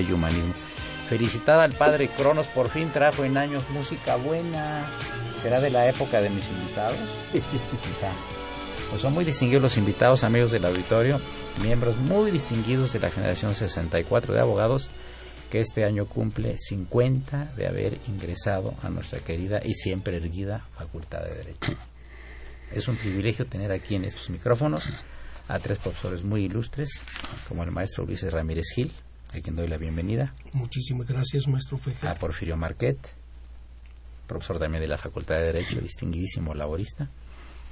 Y humanismo. Felicitada al padre Cronos, por fin trajo en años música buena. ¿Será de la época de mis invitados? Quizá. Pues son muy distinguidos los invitados, amigos del auditorio, miembros muy distinguidos de la generación 64 de abogados que este año cumple 50 de haber ingresado a nuestra querida y siempre erguida Facultad de Derecho. Es un privilegio tener aquí en estos micrófonos a tres profesores muy ilustres, como el maestro Luis Ramírez Gil, a quien doy la bienvenida. Muchísimas gracias, maestro Fejer. A Porfirio Marquet, profesor también de la Facultad de Derecho, distinguidísimo laborista.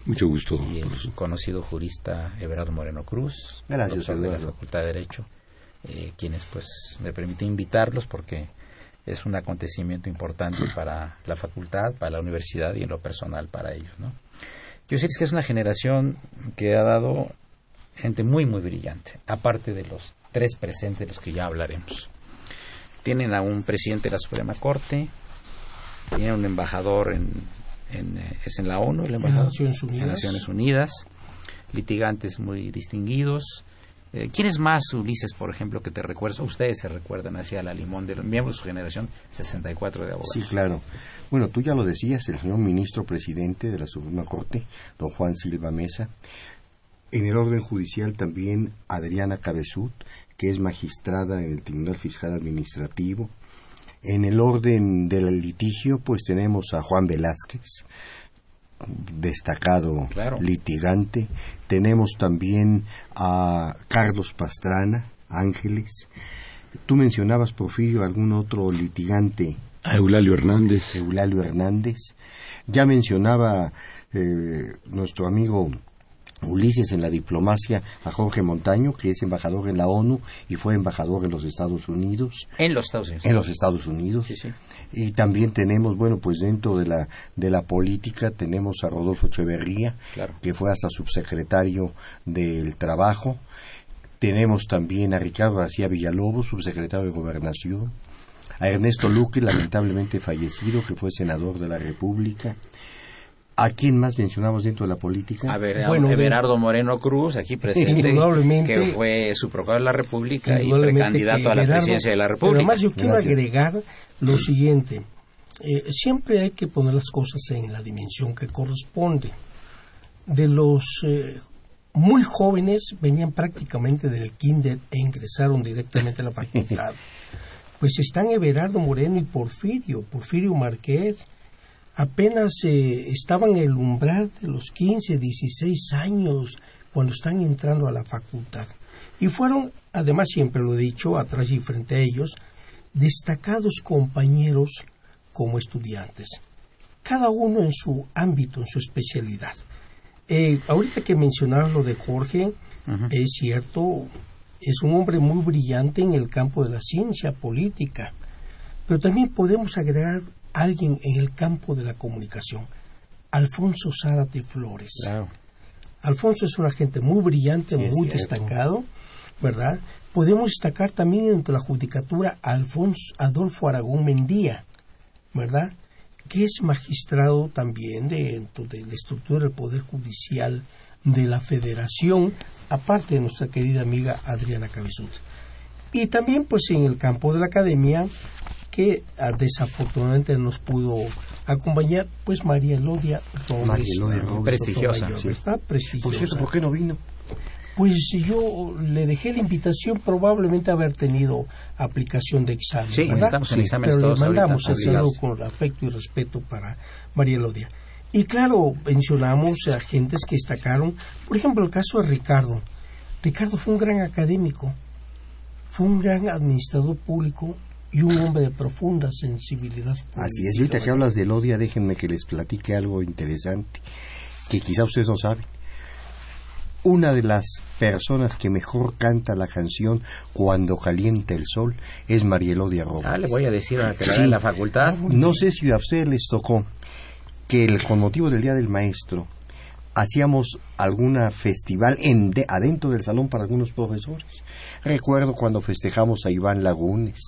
Mucho gusto. Y el conocido jurista Everardo Moreno Cruz, Gracias, profesor de la Facultad de Derecho, eh, quienes pues me permite invitarlos porque es un acontecimiento importante para la facultad, para la universidad y en lo personal para ellos. ¿no? Quiero decir que es una generación que ha dado gente muy, muy brillante, aparte de los tres presentes de los que ya hablaremos. Tienen a un presidente de la Suprema Corte, tienen un embajador en, eh, es en la ONU, el embajador Naciones Unidas. en Naciones Unidas, litigantes muy distinguidos. Eh, ¿Quién es más, Ulises, por ejemplo, que te recuerdas? Ustedes se recuerdan hacia la limón de los miembros de su generación 64 de abogados. Sí, claro. Bueno, tú ya lo decías, el señor ministro presidente de la Suprema Corte, don Juan Silva Mesa. En el orden judicial también Adriana Cabezut, que es magistrada en el Tribunal Fiscal Administrativo. En el orden del litigio, pues tenemos a Juan Velázquez, destacado litigante. Tenemos también a Carlos Pastrana, Ángeles. Tú mencionabas, Porfirio, algún otro litigante. A Eulalio Hernández. Eulalio Hernández. Ya mencionaba eh, nuestro amigo Ulises en la diplomacia a Jorge Montaño, que es embajador en la ONU y fue embajador en los Estados Unidos. En los Estados Unidos. En los Estados Unidos. Sí, sí. Y también tenemos, bueno, pues dentro de la, de la política tenemos a Rodolfo Echeverría, que fue hasta subsecretario del Trabajo. Tenemos también a Ricardo García Villalobos, subsecretario de Gobernación. A Ernesto Luque, lamentablemente fallecido, que fue senador de la República ¿A quién más mencionamos dentro de la política? A ver, bueno, Everardo Moreno Cruz, aquí presente, que fue su procurador de la República y precandidato a la presidencia de la República. Pero además yo quiero agregar lo siguiente. Eh, siempre hay que poner las cosas en la dimensión que corresponde. de los eh, muy jóvenes venían prácticamente del kinder e ingresaron directamente a la facultad. pues están Everardo Moreno y Porfirio, Porfirio Marqués, apenas eh, estaban en el umbral de los 15, 16 años cuando están entrando a la facultad. Y fueron, además siempre lo he dicho, atrás y frente a ellos, destacados compañeros como estudiantes, cada uno en su ámbito, en su especialidad. Eh, ahorita que mencionabas lo de Jorge, es cierto, es un hombre muy brillante en el campo de la ciencia política, pero también podemos agregar alguien en el campo de la comunicación, Alfonso Zárate Flores. Alfonso es un agente muy brillante, muy destacado, ¿verdad? Podemos destacar también entre la judicatura a Alfonso Adolfo Aragón Mendía, ¿verdad? Que es magistrado también dentro de la estructura del Poder Judicial de la Federación, aparte de nuestra querida amiga Adriana Cabezud. Y también, pues, en el campo de la academia, que ah, desafortunadamente nos pudo acompañar, pues, María Elodia María Elodia Prestigiosa. prestigiosa. ¿por qué no vino? Pues yo le dejé la invitación probablemente haber tenido aplicación de examen. Sí, estamos en exámenes Pero todos le mandamos el saludo con afecto y respeto para María Elodia. Y claro, mencionamos a gentes que destacaron, por ejemplo, el caso de Ricardo. Ricardo fue un gran académico, fue un gran administrador público y un hombre de profunda sensibilidad. Así es, y ahorita que hablas de Elodia, déjenme que les platique algo interesante que quizá ustedes no saben una de las personas que mejor canta la canción Cuando calienta el sol es Marielodia Robles. Ah, le voy a decir a la que en la facultad. No sé si a ustedes les tocó que el, con motivo del Día del Maestro hacíamos alguna festival en adentro del salón para algunos profesores. Recuerdo cuando festejamos a Iván Lagunes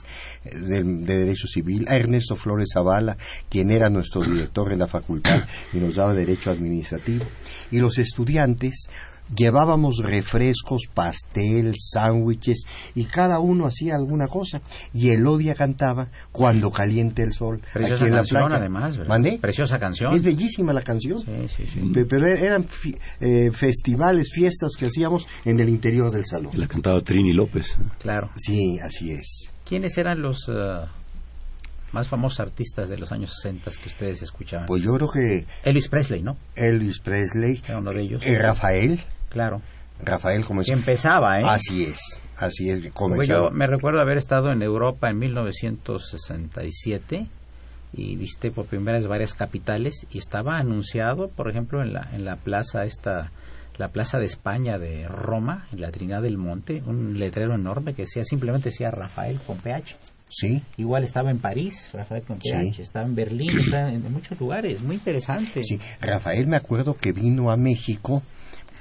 de, de, Derecho Civil, a Ernesto Flores Zavala, quien era nuestro director en la facultad y nos daba Derecho Administrativo. Y los estudiantes llevábamos refrescos, pastel, sándwiches y cada uno hacía alguna cosa y Elodia cantaba cuando caliente el sol Preciosa aquí en canción, la playa. además, ¿verdad? Preciosa canción. Es bellísima la canción. Sí, sí, sí. Pero eran eh, festivales, fiestas que hacíamos en el interior del salón. La cantaba Trini López. Claro. Sí, así es. ¿Quiénes eran los uh, más famosos artistas de los años 60 que ustedes escuchaban? Pues yo creo que... Elvis Presley, ¿no? Elvis Presley. Era uno de ellos. Eh, Rafael. Claro. Rafael como que empezaba, ¿eh? Así es, así es. Yo me recuerdo haber estado en Europa en 1967 y visité por primera vez varias capitales y estaba anunciado, por ejemplo, en la en la plaza esta la Plaza de España de Roma, en la Trinidad del Monte, un letrero enorme que decía simplemente decía Rafael con PH. Sí. Igual estaba en París, Rafael con PH, estaba en Berlín, estaba en muchos lugares, muy interesante. Sí, Rafael me acuerdo que vino a México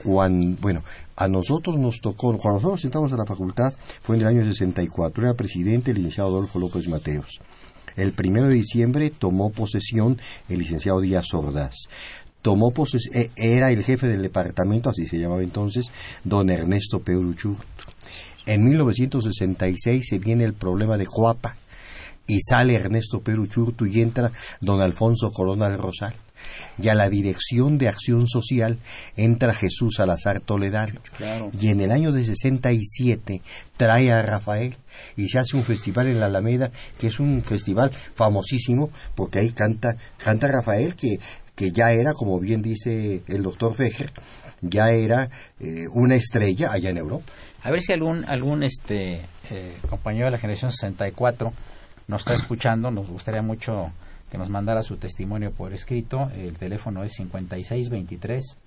bueno, a nosotros nos tocó, cuando nosotros entramos a la facultad, fue en el año 64, era presidente el licenciado Adolfo López Mateos. El primero de diciembre tomó posesión el licenciado Díaz Ordaz. Tomó posesión, e, era el jefe del departamento, así se llamaba entonces, don Ernesto Peuruchur. En 1966 se viene el problema de Coapa y sale Ernesto Peruchurtu y entra don Alfonso Corona del Rosal y a la Dirección de Acción Social entra Jesús Salazar Toledano. Y en el año de 67 trae a Rafael y se hace un festival en la Alameda, que es un festival famosísimo, porque ahí canta, canta Rafael, que, que ya era, como bien dice el doctor Fejer, ya era eh, una estrella allá en Europa. A ver si algún, algún este, eh, compañero de la generación 64 nos está escuchando, nos gustaría mucho que nos mandara su testimonio por escrito. El teléfono es 5623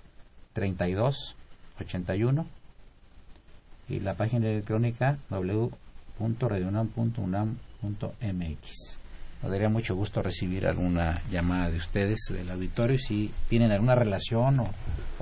32 81 y la página electrónica www.radionam.unam.mx. Nos daría mucho gusto recibir alguna llamada de ustedes del auditorio si tienen alguna relación o,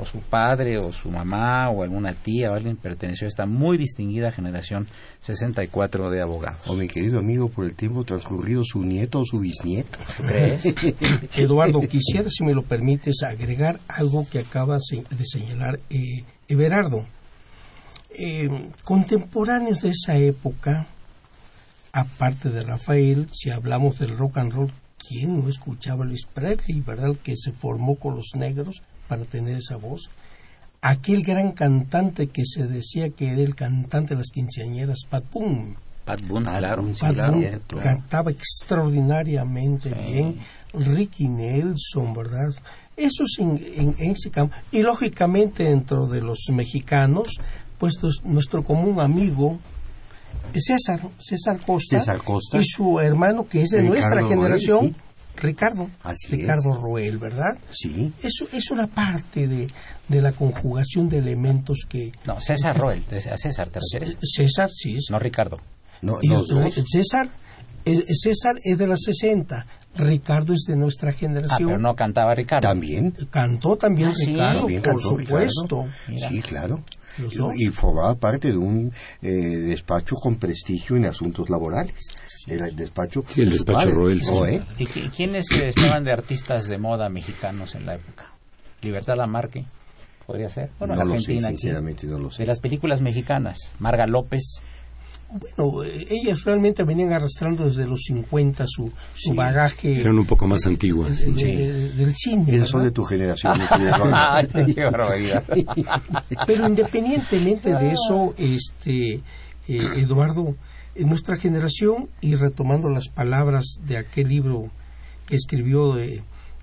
su padre o su mamá o alguna tía o alguien perteneció a esta muy distinguida generación 64 de abogados. O mi querido amigo, por el tiempo transcurrido, su nieto o su bisnieto. ¿Crees? Eduardo, quisiera, si me lo permites, agregar algo que acabas de señalar eh, Everardo. Eh, contemporáneos de esa época, aparte de Rafael, si hablamos del rock and roll, ¿quién no escuchaba a Luis Presley, verdad? Que se formó con los negros para tener esa voz. Aquel gran cantante que se decía que era el cantante de las quinceañeras, Pat Boone. Pat Boone, claro. Pat Boone cantaba extraordinariamente bien. Ricky Nelson, ¿verdad? Eso es en, ese campo. Y lógicamente dentro de los mexicanos, pues nuestro común amigo César, César Costa, y su hermano que es de nuestra generación, Ricardo, Ricardo Roel, ¿verdad? Sí. Eso es una parte de, de la conjugación de elementos que... No, César Roel, a César te refieres. César, sí. No Ricardo. No, César, César es de las 60, Ricardo es de nuestra generación. Ah, pero no cantaba Ricardo. También. Cantó también ah, Ricardo, por supuesto. Sí, claro. Y, formaba parte de un eh, despacho con prestigio en asuntos laborales. el despacho. Sí, el despacho Roel. ¿Y quiénes estaban de artistas de moda mexicanos en la época? Libertad Lamarque, podría ser. Bueno, no Argentina. Lo sé, sinceramente no lo sé. De las películas mexicanas, Marga López bueno, ellas realmente venían arrastrando desde los 50 su, su bagaje. Eran un poco más antiguas. del cine. Esas son de tu generación. Pero independientemente de eso, este eh, Eduardo, en nuestra generación, y retomando las palabras de aquel libro que escribió eh,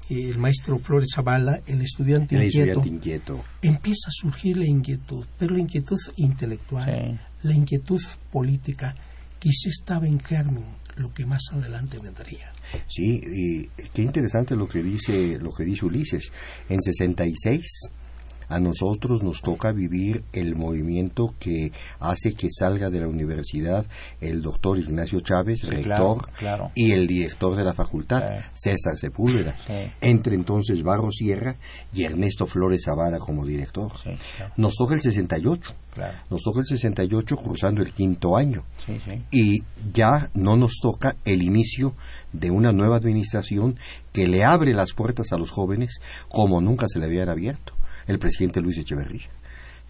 el maestro Flores Zavala, el estudiante, inquieto, empieza a surgir la inquietud, pero la inquietud intelectual la inquietud política quizá estaba en germen lo que más adelante vendría. Sí, y qué interesante lo que dice lo que dice Ulises. En 66 a nosotros nos toca vivir el movimiento que hace que salga de la universidad el doctor Ignacio Chávez, rector, y el director de la facultad, César Sepúlveda. Entre entonces Barro Sierra y Ernesto Flores Zavala como director. Nos toca el 68. Nos toca el 68 cruzando el quinto año. Y ya no nos toca el inicio de una nueva administración que le abre las puertas a los jóvenes como nunca se le habían abierto el presidente Luis Echeverría,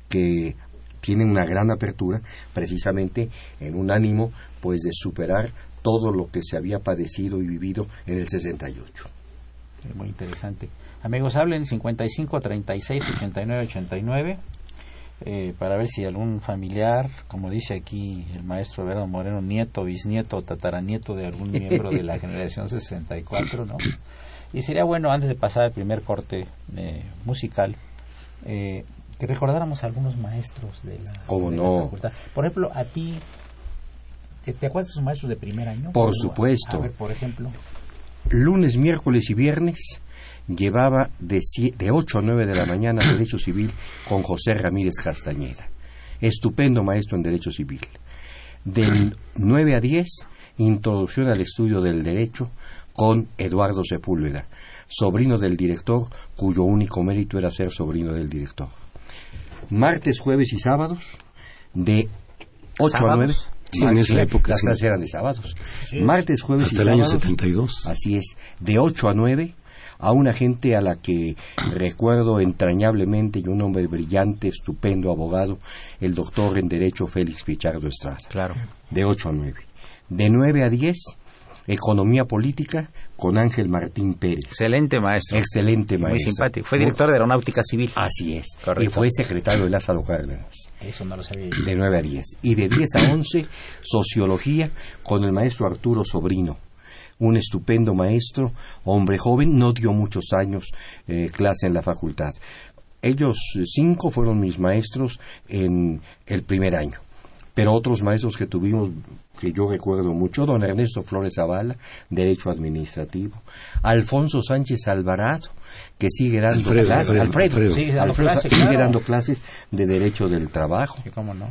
que tiene una gran apertura precisamente en un ánimo pues de superar todo lo que se había padecido y vivido en el 68. Muy interesante. Amigos, hablen 55 36 89 89 para ver si algún familiar, como dice aquí el maestro Verón Moreno, nieto, bisnieto o tataranieto de algún miembro de la generación 64, ¿no? Y sería bueno, antes de pasar al primer corte eh, musical, eh, que recordáramos a algunos maestros de la, facultad. Por ejemplo, a ti, ¿te, acuerdas de sus maestros de primer año? Por supuesto. por ejemplo. Lunes, miércoles y viernes llevaba de, de 8 a 9 de la mañana Derecho Civil con José Ramírez Castañeda. Estupendo maestro en Derecho Civil. Del 9 a 10, Introducción al Estudio del Derecho con Eduardo Sepúlveda sobrino del director, cuyo único mérito era ser sobrino del director. Martes, jueves y sábados, de 8 a 9. Sí, en esa época. Las clases eran de sábados. Martes, jueves y sábados. Hasta el año 72. Así es. De 8 a 9 a una gente a la que recuerdo entrañablemente y un hombre brillante, estupendo abogado, el doctor en Derecho Félix Pichardo Estrada. Claro. De 8 a 9. De 9 a 10, Economía Política con Ángel Martín Pérez. Excelente maestro. Excelente maestro. Muy simpático. Fue director de Aeronáutica Civil. Así es. Y fue secretario de Lázaro Cárdenas. Eso no lo sabía. De 9 a 10. Y de 10 a 11, Sociología con el maestro Arturo Sobrino un estupendo maestro, hombre joven, no dio muchos años eh, clase en la facultad. Ellos cinco fueron mis maestros en el primer año pero otros maestros que tuvimos que yo recuerdo mucho, don Ernesto Flores Zavala, Derecho Administrativo, Alfonso Sánchez Alvarado, que sigue dando clases, Alfredo, sigue, dando clases, de Derecho del Trabajo. ¿Cómo no?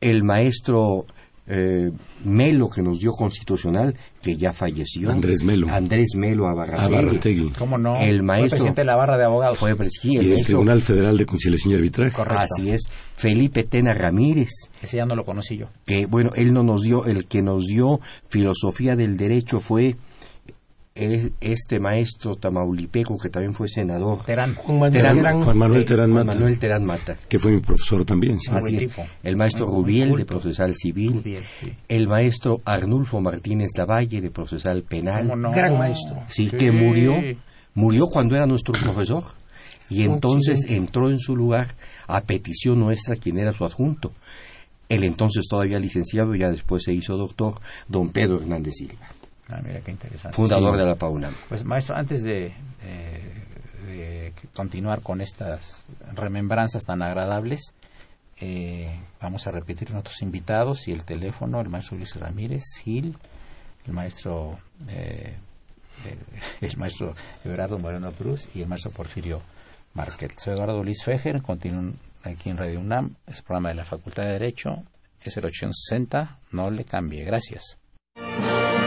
El maestro eh, Melo que nos dio constitucional que ya falleció. Andrés Melo. Andrés Melo Abarrategui. ¿Cómo no? el maestro fue presidente de la barra de abogados. fue y del Tribunal Federal de Conciliación y Arbitraje. Así es. Felipe Tena Ramírez. Ese ya no lo conocí yo. Que bueno él no nos dio el que nos dio filosofía del derecho fue este maestro tamaulipeco que también fue senador. Terán. Juan Manuel, Terán, Mata. Manuel Terán Mata. Que fue mi profesor también. El maestro Rubiel de Procesal Civil. El maestro Arnulfo Martínez Lavalle de Procesal Penal. Gran maestro. Sí, que murió, murió cuando era nuestro profesor Y entonces entró en su lugar, a petición nuestra, quien era su adjunto, el entonces todavía licenciado, y ya después se hizo doctor, don Pedro Hernández Silva. Ah, mira qué interesante. Fundador de la PAUNAM. Pues maestro, antes de, continuar con estas remembranzas tan agradables, eh, vamos a repetir nuestros invitados y el teléfono, el maestro Luis Ramírez Gil, el maestro eh, el maestro Eduardo Moreno Cruz y el maestro Porfirio Marquet. Soy Eduardo Luis Fejer, continúo aquí en Radio UNAM, es programa de la Facultad de Derecho, es el 860, no le cambie, gracias.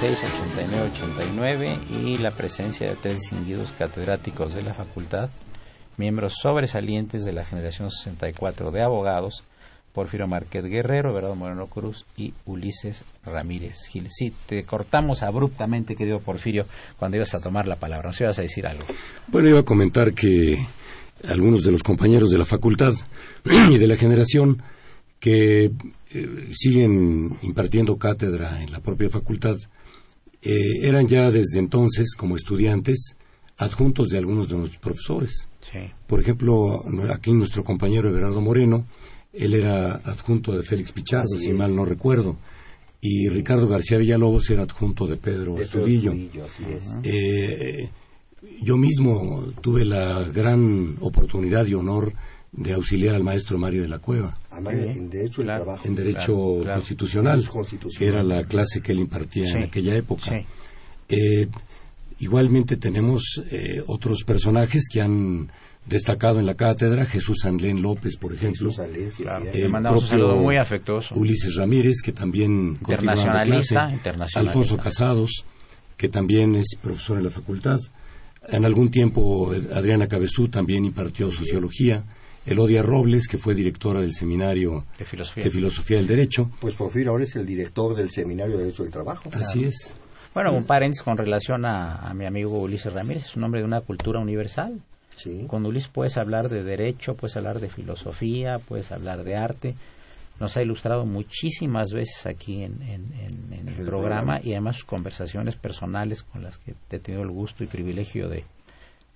36 89 89 y la presencia de tres distinguidos catedráticos de la facultad, miembros sobresalientes de la generación 64 de abogados, Porfirio Márquez Guerrero, Everardo Moreno Cruz y Ulises Ramírez Gil. Sí, te cortamos abruptamente, querido Porfirio, cuando ibas a tomar la palabra. ¿Nos ibas a decir algo? Bueno, iba a comentar que algunos de los compañeros de la facultad y de la generación que eh, siguen impartiendo cátedra en la propia facultad, eh, eran ya desde entonces, como estudiantes, adjuntos de algunos de nuestros profesores. Por ejemplo, aquí nuestro compañero Everardo Moreno, él era adjunto de Félix Pichardo, si mal no recuerdo, y Ricardo García Villalobos era adjunto de Pedro Estudillo. Eh, yo mismo tuve la gran oportunidad y honor de auxiliar al maestro Mario de la Cueva. en derecho, en derecho constitucional, que era la clase que él impartía en aquella época. Eh, igualmente tenemos eh, otros personajes que han destacado en la cátedra, Jesús Anlén López, por ejemplo. Le mandamos un saludo muy afectuoso. Ulises Ramírez, que también internacionalista, internacionalista. Alfonso Casados, que también es profesor en la facultad. En algún tiempo Adriana Cabezú también impartió sociología. Elodia Robles, que fue directora del Seminario de Filosofía, del Derecho. Pues Porfirio ahora es el director del Seminario de Derecho del Trabajo. Así es. Bueno, un paréntesis con relación a, mi amigo Ulises Ramírez, es un hombre de una cultura universal. Sí. Con Ulises puedes hablar de derecho, puedes hablar de filosofía, puedes hablar de arte. Nos ha ilustrado muchísimas veces aquí en, el programa y además sus conversaciones personales con las que he tenido el gusto y privilegio de,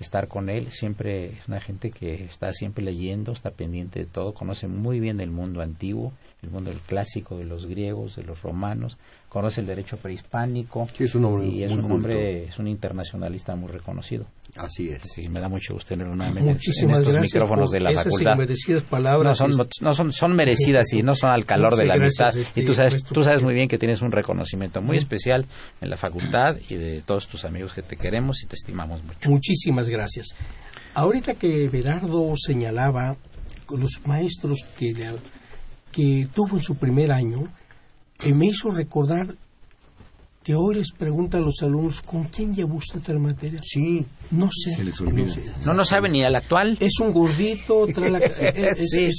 estar con él. Siempre es una gente que está siempre leyendo, está pendiente de todo, conoce muy bien el mundo antiguo, el mundo del clásico, de los griegos, de los romanos, conoce el derecho prehispánico es un hombre y es un hombre, es un internacionalista muy reconocido. Así es. Sí, me da mucho gusto tenerlo nuevamente en estos micrófonos de la facultad. palabras. No, son, no son, son merecidas y no son al calor de la amistad. y tú sabes, tú sabes muy bien que tienes un reconocimiento muy especial en la facultad y de todos tus amigos que te queremos y te estimamos mucho. Muchísimas gracias. Ahorita que Berardo señalaba los maestros que, que tuvo en su primer año, eh, me hizo recordar que hoy les pregunta a los alumnos, ¿con quién llevó usted la materia? Sí. No sé. Se les olvida. No, no, sabe ni al actual. Es un gordito, trae la... sí,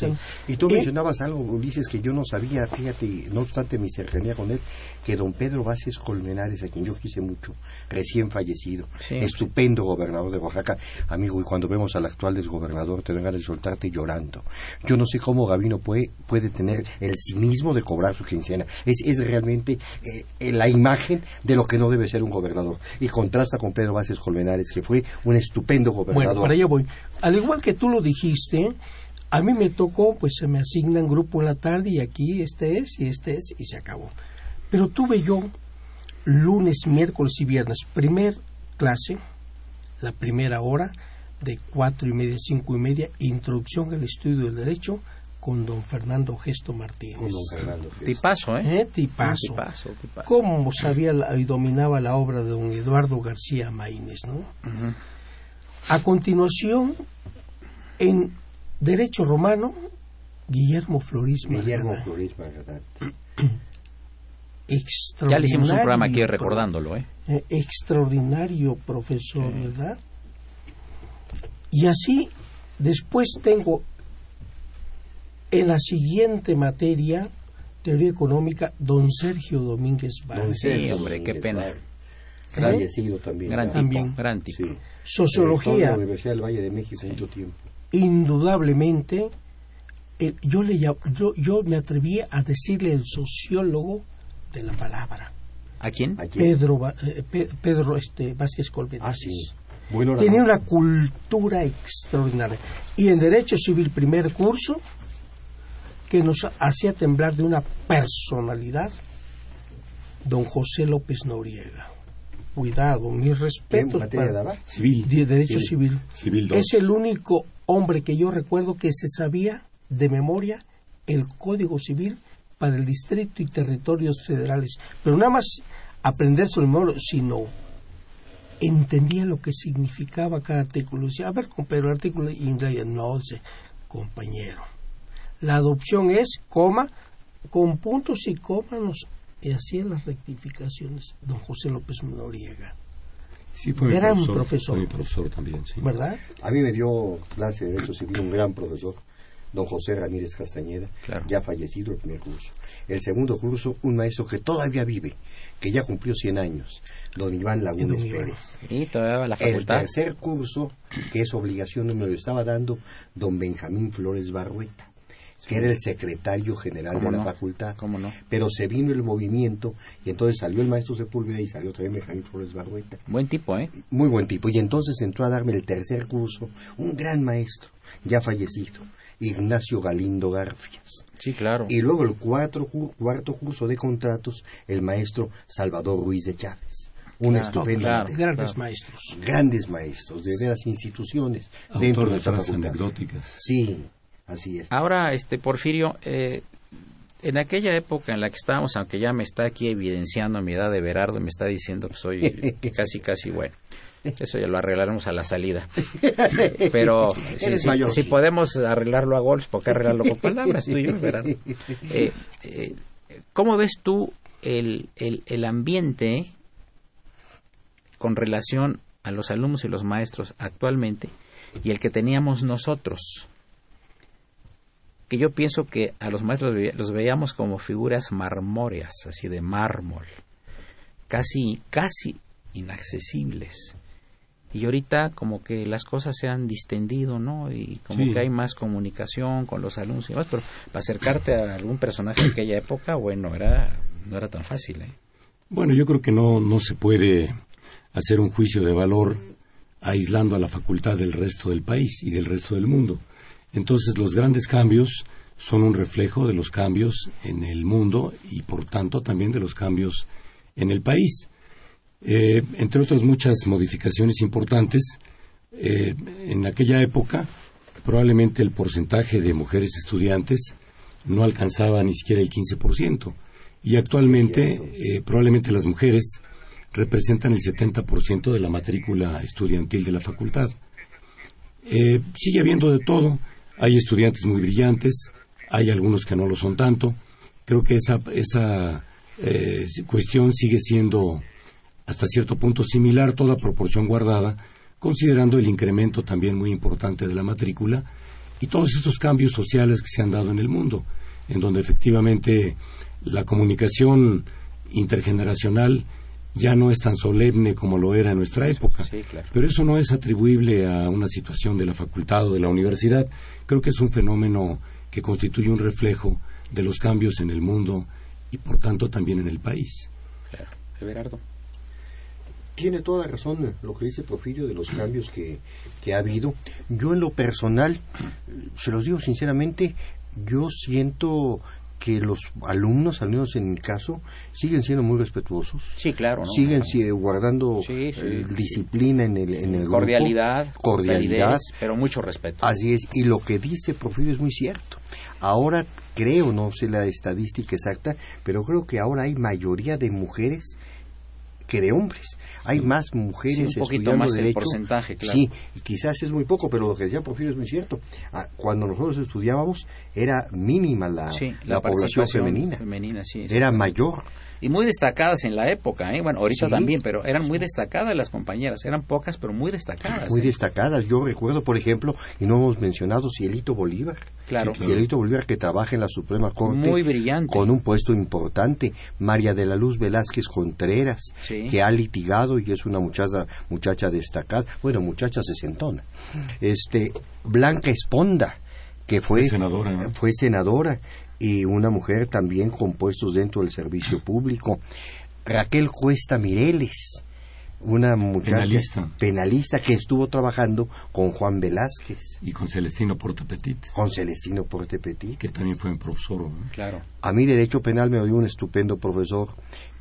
Y tú ¿Eh? mencionabas algo, Ulises, que yo no sabía, fíjate, no obstante mi cercanía con él, que don Pedro Vázquez Colmenares, a quien yo quise mucho, recién fallecido, estupendo gobernador de Oaxaca, amigo, y cuando vemos al actual desgobernador te vengan a soltarte llorando. Yo no sé cómo Gavino puede, puede tener el cinismo de cobrar su quincena. Es, es realmente eh, la imagen de lo que no debe ser un gobernador. Y contrasta con Pedro Vázquez Colmenares, que fue un estupendo gobernador. Bueno, para allá voy. Al igual que tú lo dijiste, a mí me tocó, pues se me asignan grupo en la tarde y aquí este es y este es y se acabó. Pero tuve yo lunes, miércoles y viernes, primer clase, la primera hora, de cuatro y media, cinco y media, introducción al estudio del derecho, con don Fernando Gesto Martínez. Con don Fernando Tipazo, ¿eh? ¿Eh? Tipazo. tipazo, ¿Cómo sabía y dominaba la obra de don Eduardo García Maínez, no? A continuación, en Derecho Romano, Guillermo Floris Guillermo Floris Extraordinario. Ya le hicimos un programa aquí recordándolo, ¿eh? ¿eh? extraordinario profesor, ¿verdad? Y así, después tengo en la siguiente materia, teoría económica, don Sergio Domínguez Vargas. Sí, hombre, qué pena. Fallecido también. Gran tipo, también. gran tipo. Sociología. la Universidad del Valle de México mucho tiempo. Indudablemente, yo, le, yo, yo me atreví a decirle el sociólogo de la palabra. ¿A quién? Pedro, eh, Pedro este, Vázquez Colmenares. Ah, sí. Tenía una cultura extraordinaria. Y en Derecho Civil, primer curso, que nos hacía temblar de una personalidad, don José López Noriega. Cuidado, mis respetos. para civil. De derecho civil. es el único hombre que yo recuerdo que se sabía de memoria el Código Civil para el distrito y territorios federales. Pero nada más aprenderse el memoria, sino entendía lo que significaba cada artículo. Decía, a ver, pero el artículo inglés, no sé, compañero la adopción es coma, con puntos y comas nos hacían las rectificaciones don José López Noriega. Sí, fue mi gran profesor, mi profesor también, sí. ¿Verdad? A mí me dio clase de Derecho Civil un gran profesor, don José Ramírez Castañeda, ya fallecido el primer curso. El segundo curso, un maestro que todavía vive, que ya cumplió 100 años, don Iván Lagunes Pérez. Y todavía la facultad. El tercer curso, que es obligación, me lo estaba dando don Benjamín Flores Barrueta que era el secretario general de la facultad. Pero se vino el movimiento y entonces salió el maestro Sepúlveda y salió también Benjamín Flores Barrueta. Buen tipo, ¿eh? Muy buen tipo. Y entonces entró a darme el tercer curso un gran maestro, ya fallecido, Ignacio Galindo Garfias. Sí, claro. Y luego el cuarto, cuarto curso de contratos, el maestro Salvador Ruiz de Chávez un estupendo grandes maestros grandes maestros de veras instituciones dentro de, las anecdóticas sí Así es. Ahora, este Porfirio, eh, en aquella época en la que estábamos, aunque ya me está aquí evidenciando mi edad de Berardo, me está diciendo que soy casi, casi bueno. Eso ya lo arreglaremos a la salida. Pero si, podemos arreglarlo a golpes, ¿por qué arreglarlo con palabras? Tú y yo, Berardo. Eh, eh, ¿Cómo ves tú el, el, el ambiente con relación a los alumnos y los maestros actualmente y el que teníamos nosotros? Que yo pienso que a los maestros los veíamos como figuras marmóreas, así de mármol. casi, casi inaccesibles. Y ahorita como que las cosas se han distendido, ¿no? Y como que hay más comunicación con los alumnos y demás, pero para acercarte a algún personaje de aquella época, bueno, era, no era tan fácil, ¿eh? Bueno, yo creo que no, no se puede hacer un juicio de valor aislando a la facultad del resto del país y del resto del mundo. Entonces, los grandes cambios son un reflejo de los cambios en el mundo y, por tanto, también de los cambios en el país. Eh, entre otras muchas modificaciones importantes, eh, en aquella época probablemente el porcentaje de mujeres estudiantes no alcanzaba ni siquiera el 15%, y actualmente eh, probablemente las mujeres representan el 70% de la matrícula estudiantil de la facultad. sigue habiendo de todo, hay estudiantes muy brillantes, hay algunos que no lo son tanto. Creo que esa, esa cuestión sigue siendo hasta cierto punto similar, toda proporción guardada, considerando el incremento también muy importante de la matrícula y todos estos cambios sociales que se han dado en el mundo, en donde efectivamente la comunicación intergeneracional ya no es tan solemne como lo era en nuestra época. Pero eso no es atribuible a una situación de la facultad o de la universidad. Creo que es un fenómeno que constituye un reflejo de los cambios en el mundo y por tanto también en el país. Claro. Everardo tiene toda razón lo que dice Porfirio de los cambios que, ha habido. Yo en lo personal, se los digo sinceramente, yo siento que los alumnos, al menos en mi caso, siguen siendo muy respetuosos. Sí, claro. Siguen guardando eh, disciplina en el, en el cordialidad, cordialidad, pero mucho respeto. Así es. Y lo que dice Porfirio es muy cierto. Ahora creo, no sé la estadística exacta, pero creo que ahora hay mayoría de mujeres que de hombres. Hay más mujeres sí, un poquito más el porcentaje, claro. Sí, quizás es muy poco, pero lo que decía Porfirio es muy cierto. Ah, cuando nosotros estudiábamos era mínima la, la, población femenina. femenina sí, era mayor y muy destacadas en la época, ¿eh? bueno, ahorita también, pero eran muy destacadas las compañeras, eran pocas, pero muy destacadas. Muy ¿eh? destacadas. Yo recuerdo, por ejemplo, y no hemos mencionado Cielito Bolívar. Claro. Cielito Bolívar que trabaja en la Suprema Corte. Muy brillante. Con un puesto importante. María de la Luz Velázquez Contreras, que ha litigado y es una muchacha, muchacha destacada, bueno, muchacha sesentona. Este, Blanca Esponda, que fue, senadora, fue senadora y una mujer también con puestos dentro del servicio público. Raquel Cuesta Mireles, una mujer penalista. que estuvo trabajando con Juan Velázquez. Y con Celestino Portepetit. Con Celestino Portepetit. Que también fue un profesor. Claro. A mí Derecho Penal me dio un estupendo profesor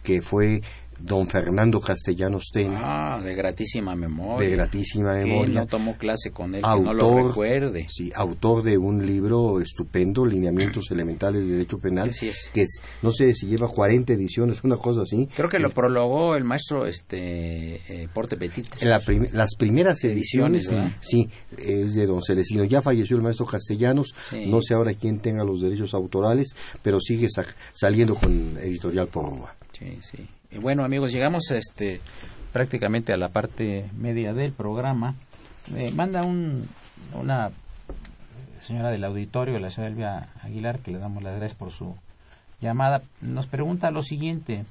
que fue don Fernando Castellanos Ten. Ah, de gratísima memoria. De gratísima memoria. no tomó clase con él, autor, que no lo recuerde. Sí, autor de un libro estupendo, Lineamientos Elementales de Derecho Penal, que es, no sé si lleva 40 ediciones, una cosa así. Creo que lo prologó el maestro este eh, Porte Petit. las primeras ediciones, sí, es de don Celestino. Ya falleció el maestro Castellanos, no sé ahora quién tenga los derechos autorales, pero sigue saliendo con Editorial Porroa. Sí, sí bueno, amigos, llegamos este, prácticamente a la parte media del programa. Eh, manda un, una señora del auditorio, la señora Elvia Aguilar, que le damos las gracias por su llamada. Nos pregunta lo siguiente,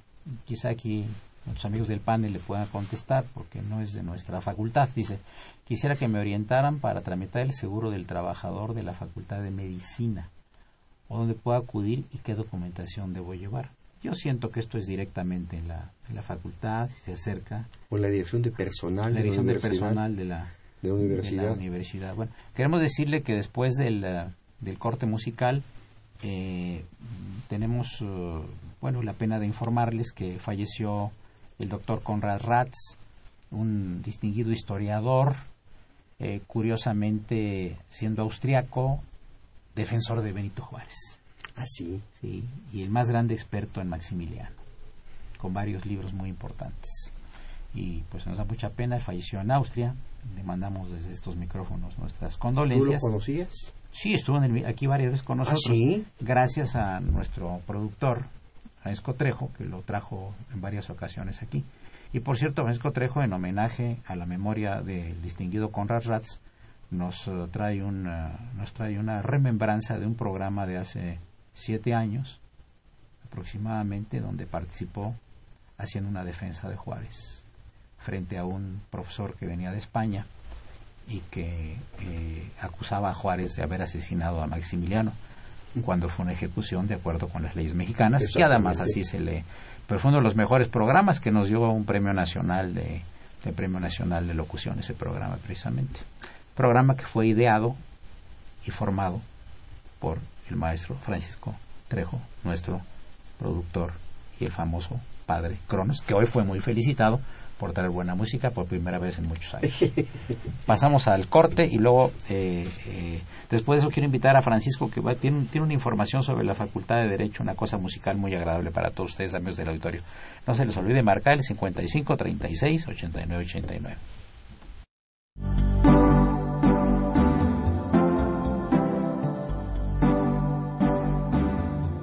quizá aquí nuestros amigos del panel le puedan contestar porque no es de nuestra facultad. Dice, quisiera que me orientaran para tramitar el seguro del trabajador de la Facultad de Medicina o dónde puedo acudir y qué documentación debo llevar. Yo siento que esto es directamente en la, la facultad, si se acerca. O la dirección de personal. La dirección de, personal de la, universidad. universidad. Bueno, queremos decirle que después del, eh, del corte musical eh, tenemos, eh, bueno, la pena de informarles que falleció el doctor Conrad Ratz, un distinguido historiador, curiosamente siendo austriaco, defensor de Benito Juárez. Ah, sí. Sí, y el más grande experto en Maximiliano, con varios libros muy importantes. Y pues nos da mucha pena, falleció en Austria. Le mandamos desde estos micrófonos nuestras condolencias. ¿Tú lo conocías? Sí, estuvo aquí varias veces con ¿Ah, nosotros. sí? Gracias a nuestro productor, Francisco Trejo, que lo trajo en varias ocasiones aquí. Y por cierto, Francisco Trejo, en homenaje a la memoria del distinguido Conrad Ratz, nos eh, trae, una, nos trae una remembranza de un programa de hace siete años aproximadamente, donde participó haciendo una defensa de Juárez frente a un profesor que venía de España y que eh, acusaba a Juárez de haber asesinado a Maximiliano cuando fue una ejecución de acuerdo con las leyes mexicanas y además así se le pero fue uno de los mejores programas que nos dio un premio nacional de, de premio nacional de locución ese programa precisamente. Programa que fue ideado y formado por el maestro Francisco Trejo nuestro productor y el famoso padre Cronos que hoy fue muy felicitado por traer buena música por primera vez en muchos años. Pasamos al corte y luego, eh, eh, después de eso, quiero invitar a Francisco que va, tiene, tiene una información sobre la Facultad de Derecho, una cosa musical muy agradable para todos ustedes, amigos del auditorio. No se les olvide marcar el 55 36 89 89.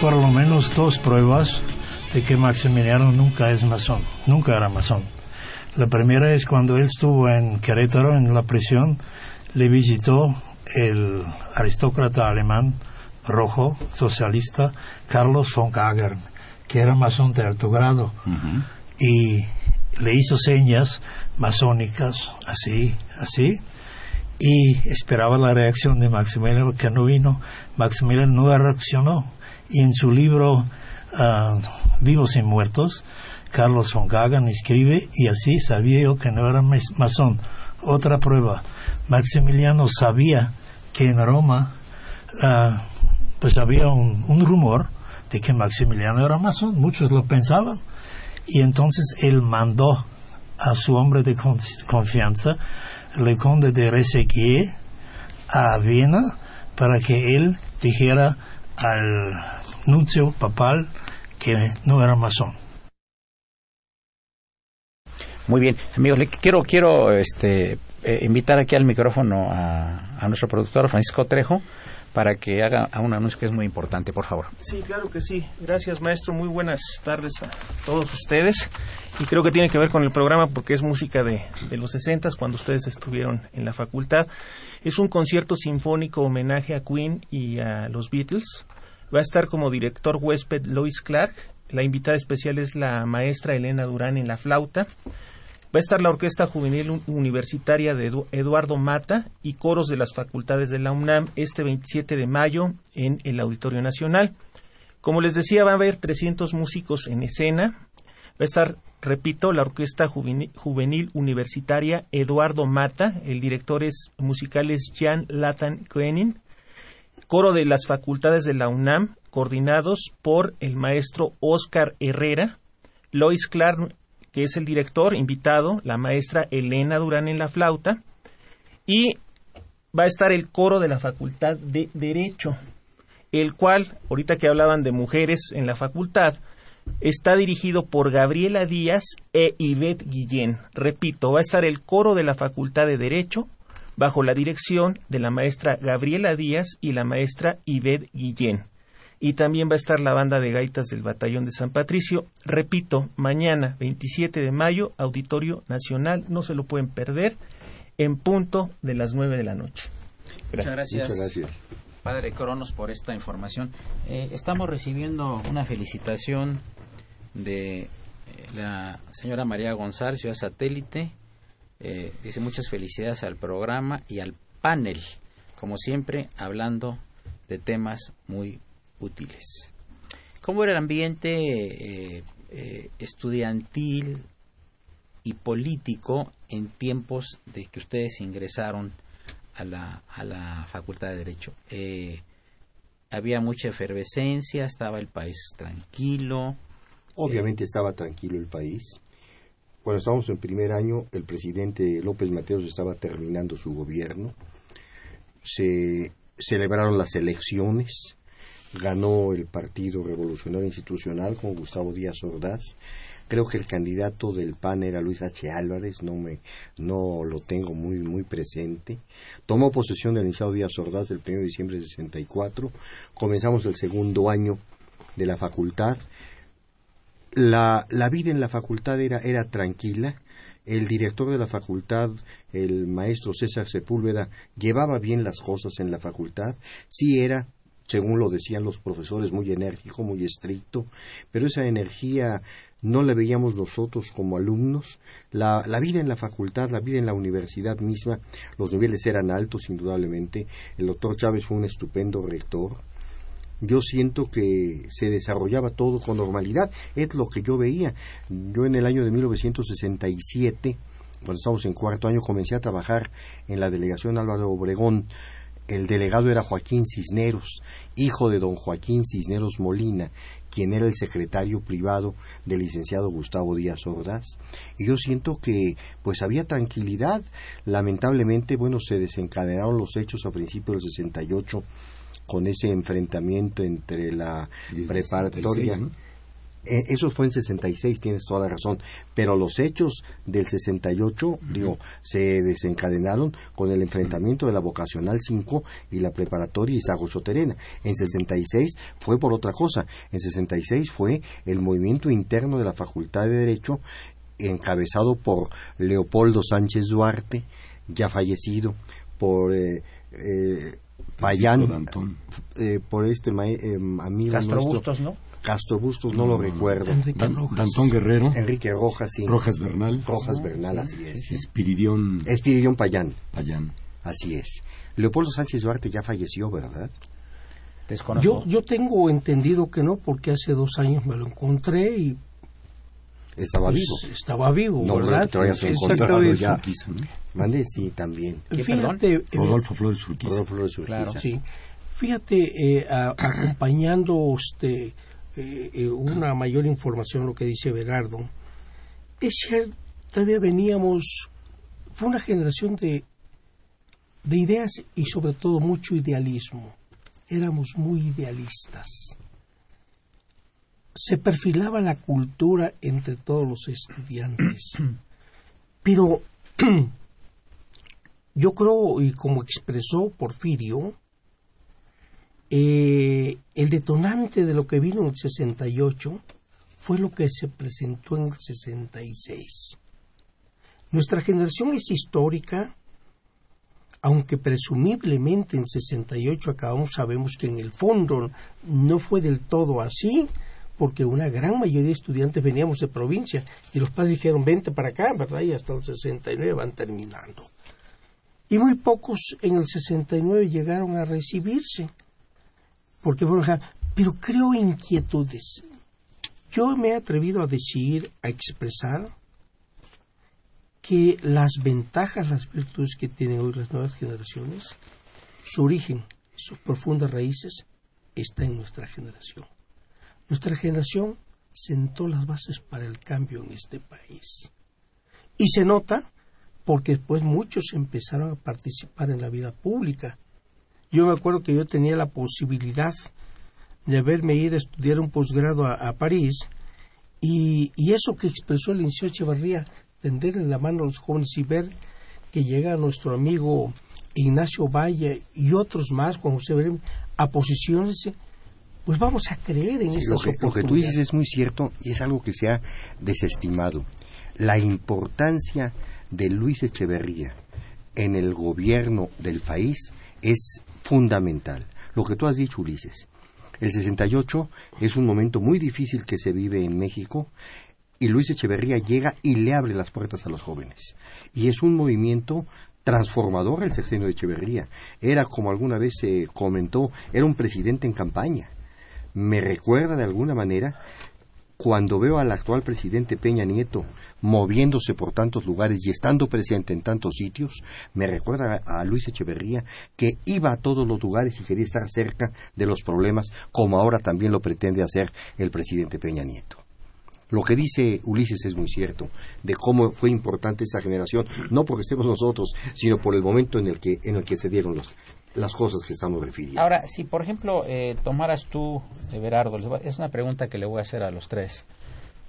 Por lo menos dos pruebas de que Maximiliano nunca es masón, nunca era masón. La primera es cuando él estuvo en Querétaro, en la prisión, le visitó el aristócrata alemán rojo, socialista, Carlos von Kagern, que era masón de alto grado, y le hizo señas masónicas, así, así, y esperaba la reacción de Maximiliano, que no vino. Maximiliano no reaccionó y en su libro uh, Vivos y Muertos, Carlos von Gagan escribe, y así sabía yo que no era masón. Otra prueba, Maximiliano sabía que en Roma uh, pues había un, un, rumor de que Maximiliano era masón, muchos lo pensaban, y entonces él mandó a su hombre de confianza, el conde de Resequier, a Viena, para que él dijera al nuncio papal que no era masón. Muy bien, amigos, le quiero quiero este eh, invitar aquí al micrófono a, a, nuestro productor Francisco Trejo para que haga un anuncio que es muy importante, por favor. Sí, claro que sí. Gracias, maestro. Muy buenas tardes a todos ustedes. Y creo que tiene que ver con el programa porque es música de, de los 60 cuando ustedes estuvieron en la facultad. Es un concierto sinfónico homenaje a Queen y a los Beatles Va a estar como director huésped Lois Clark. La invitada especial es la maestra Elena Durán en la flauta. Va a estar la Orquesta Juvenil Universitaria de Eduardo Mata y coros de las facultades de la UNAM este 27 de mayo en el Auditorio Nacional. Como les decía, va a haber 300 músicos en escena. Va a estar, repito, la Orquesta Juvenil, Universitaria Eduardo Mata. El director es musical es Jan Latan Koenig coro de las facultades de la UNAM, coordinados por el maestro Oscar Herrera, Lois Clark, que es el director, invitado, la maestra Elena Durán en la flauta, y va a estar el coro de la Facultad de Derecho, el cual, ahorita que hablaban de mujeres en la facultad, está dirigido por Gabriela Díaz e Ivette Guillén. Repito, va a estar el coro de la Facultad de Derecho, bajo la dirección de la maestra Gabriela Díaz y la maestra Ivette Guillén. Y también va a estar la banda de gaitas del Batallón de San Patricio. Repito, mañana, 27 de mayo, Auditorio Nacional, no se lo pueden perder, en punto de las 9 de la noche. Gracias. Muchas gracias. padre Cronos, por esta información. Eh, estamos recibiendo una felicitación de eh, la señora María González, ciudad satélite. Eh, dice muchas felicidades al programa y al panel, como siempre, hablando de temas muy útiles. ¿Cómo era el ambiente estudiantil y político en tiempos de que ustedes ingresaron a la, a la Facultad de Derecho. Eh, había mucha efervescencia, estaba el país tranquilo. Obviamente estaba tranquilo el país. Cuando estábamos en primer año, el presidente López Mateos estaba terminando su gobierno. Se celebraron las elecciones. Ganó el Partido Revolucionario Institucional con Gustavo Díaz Ordaz creo que el candidato del PAN era Luis H. Álvarez, no me, no lo tengo muy, muy presente. Tomó posesión del iniciado Díaz Ordaz el 1 de diciembre de 64. Comenzamos el segundo año de la facultad. La, la vida en la facultad era, era tranquila. El director de la facultad, el maestro César Sepúlveda, llevaba bien las cosas en la facultad. Sí era según lo decían los profesores, muy enérgico, muy estricto, pero esa energía no la veíamos nosotros como alumnos. La, la, vida en la facultad, la vida en la universidad misma, los niveles eran altos, indudablemente. El doctor Chávez fue un estupendo rector. Yo siento que se desarrollaba todo con normalidad. Es lo que yo veía. Yo en el año de 1967, cuando estábamos en cuarto año, comencé a trabajar en la delegación Álvaro Obregón el delegado era Joaquín Cisneros, hijo de don Joaquín Cisneros Molina, quien era el secretario privado del licenciado Gustavo Díaz Ordaz. Y yo siento que pues había tranquilidad. Lamentablemente, bueno, se desencadenaron los hechos a principios del 68 con ese enfrentamiento entre la preparatoria. Eh, eso fue en 66, tienes toda la razón, pero los hechos del 68, digo, se desencadenaron con el enfrentamiento de la vocacional 5 y la preparatoria Isago Choterena. En 66 fue por otra cosa, en 66 fue el movimiento interno de la Facultad de Derecho encabezado por Leopoldo Sánchez Duarte, ya fallecido, por eh, eh Payán, eh, por este amigo Castro Bustos, ¿no? Castro Bustos, no, lo recuerdo. Dantón Guerrero. Enrique Rojas, sí. Rojas Bernal. Rojas Bernal, así es. Espiridión. Espiridión Payán. Payán. Así es. Leopoldo Sánchez Duarte ya falleció, ¿verdad? Yo, yo tengo entendido que no, porque hace dos años me lo encontré y... Estaba pues, vivo. Estaba vivo, no, ¿verdad? te vayas a encontrar ya. Mande, sí, también. Fíjate... Eh, Rodolfo Flores Urquiza. Rodolfo Flores Urquiza. Claro. Sí. Fíjate, eh, acompañando este eh, eh, una mayor información lo que dice Berardo. Es cierto, todavía veníamos, fue una generación de, de ideas y sobre todo mucho idealismo. Éramos muy idealistas. Se perfilaba la cultura entre todos los estudiantes. Pero yo creo, y como expresó Porfirio, eh, el detonante de lo que vino en el 68 fue lo que se presentó en el 66. Nuestra generación es histórica, aunque presumiblemente en el 68 acabamos, sabemos que en el fondo no fue del todo así, porque una gran mayoría de estudiantes veníamos de provincia y los padres dijeron, vente para acá, ¿verdad? Y hasta el 69 van terminando. Y muy pocos en el 69 llegaron a recibirse porque pero creo inquietudes. Yo me he atrevido a decir, a expresar que las ventajas, las virtudes que tienen hoy las nuevas generaciones, su origen, sus profundas raíces, está en nuestra generación. Nuestra generación sentó las bases para el cambio en este país. Y se nota porque después muchos empezaron a participar en la vida pública, yo me acuerdo que yo tenía la posibilidad de haberme ido a estudiar un posgrado a, París y, eso que expresó el licenciado Echevarría, tenderle la mano a los jóvenes y ver que llega nuestro amigo Ignacio Valle y otros más, Juan José Berem, a posiciones, pues vamos a creer en estas lo Lo que tú dices es muy cierto y es algo que se ha desestimado. La importancia de Luis Echeverría en el gobierno del país es fundamental. lo que tú has dicho, Ulises. El 68 es un momento muy difícil que se vive en México y Luis Echeverría llega y le abre las puertas a los jóvenes. Y es un movimiento transformador el sexenio de Echeverría. Era, como alguna vez se comentó, era un presidente en campaña. Me recuerda de alguna manera cuando veo al actual presidente Peña Nieto moviéndose por tantos lugares y estando presente en tantos sitios, me recuerda a, Luis Echeverría que iba a todos los lugares y quería estar cerca de los problemas, como ahora también lo pretende hacer el presidente Peña Nieto. Lo que dice Ulises es muy cierto, de cómo fue importante esa generación, no porque estemos nosotros, sino por el momento en el que, en el que se dieron los, las cosas que estamos refiriendo. Ahora, si por ejemplo eh, tomaras tú, Everardo, es una pregunta que le voy a hacer a los tres,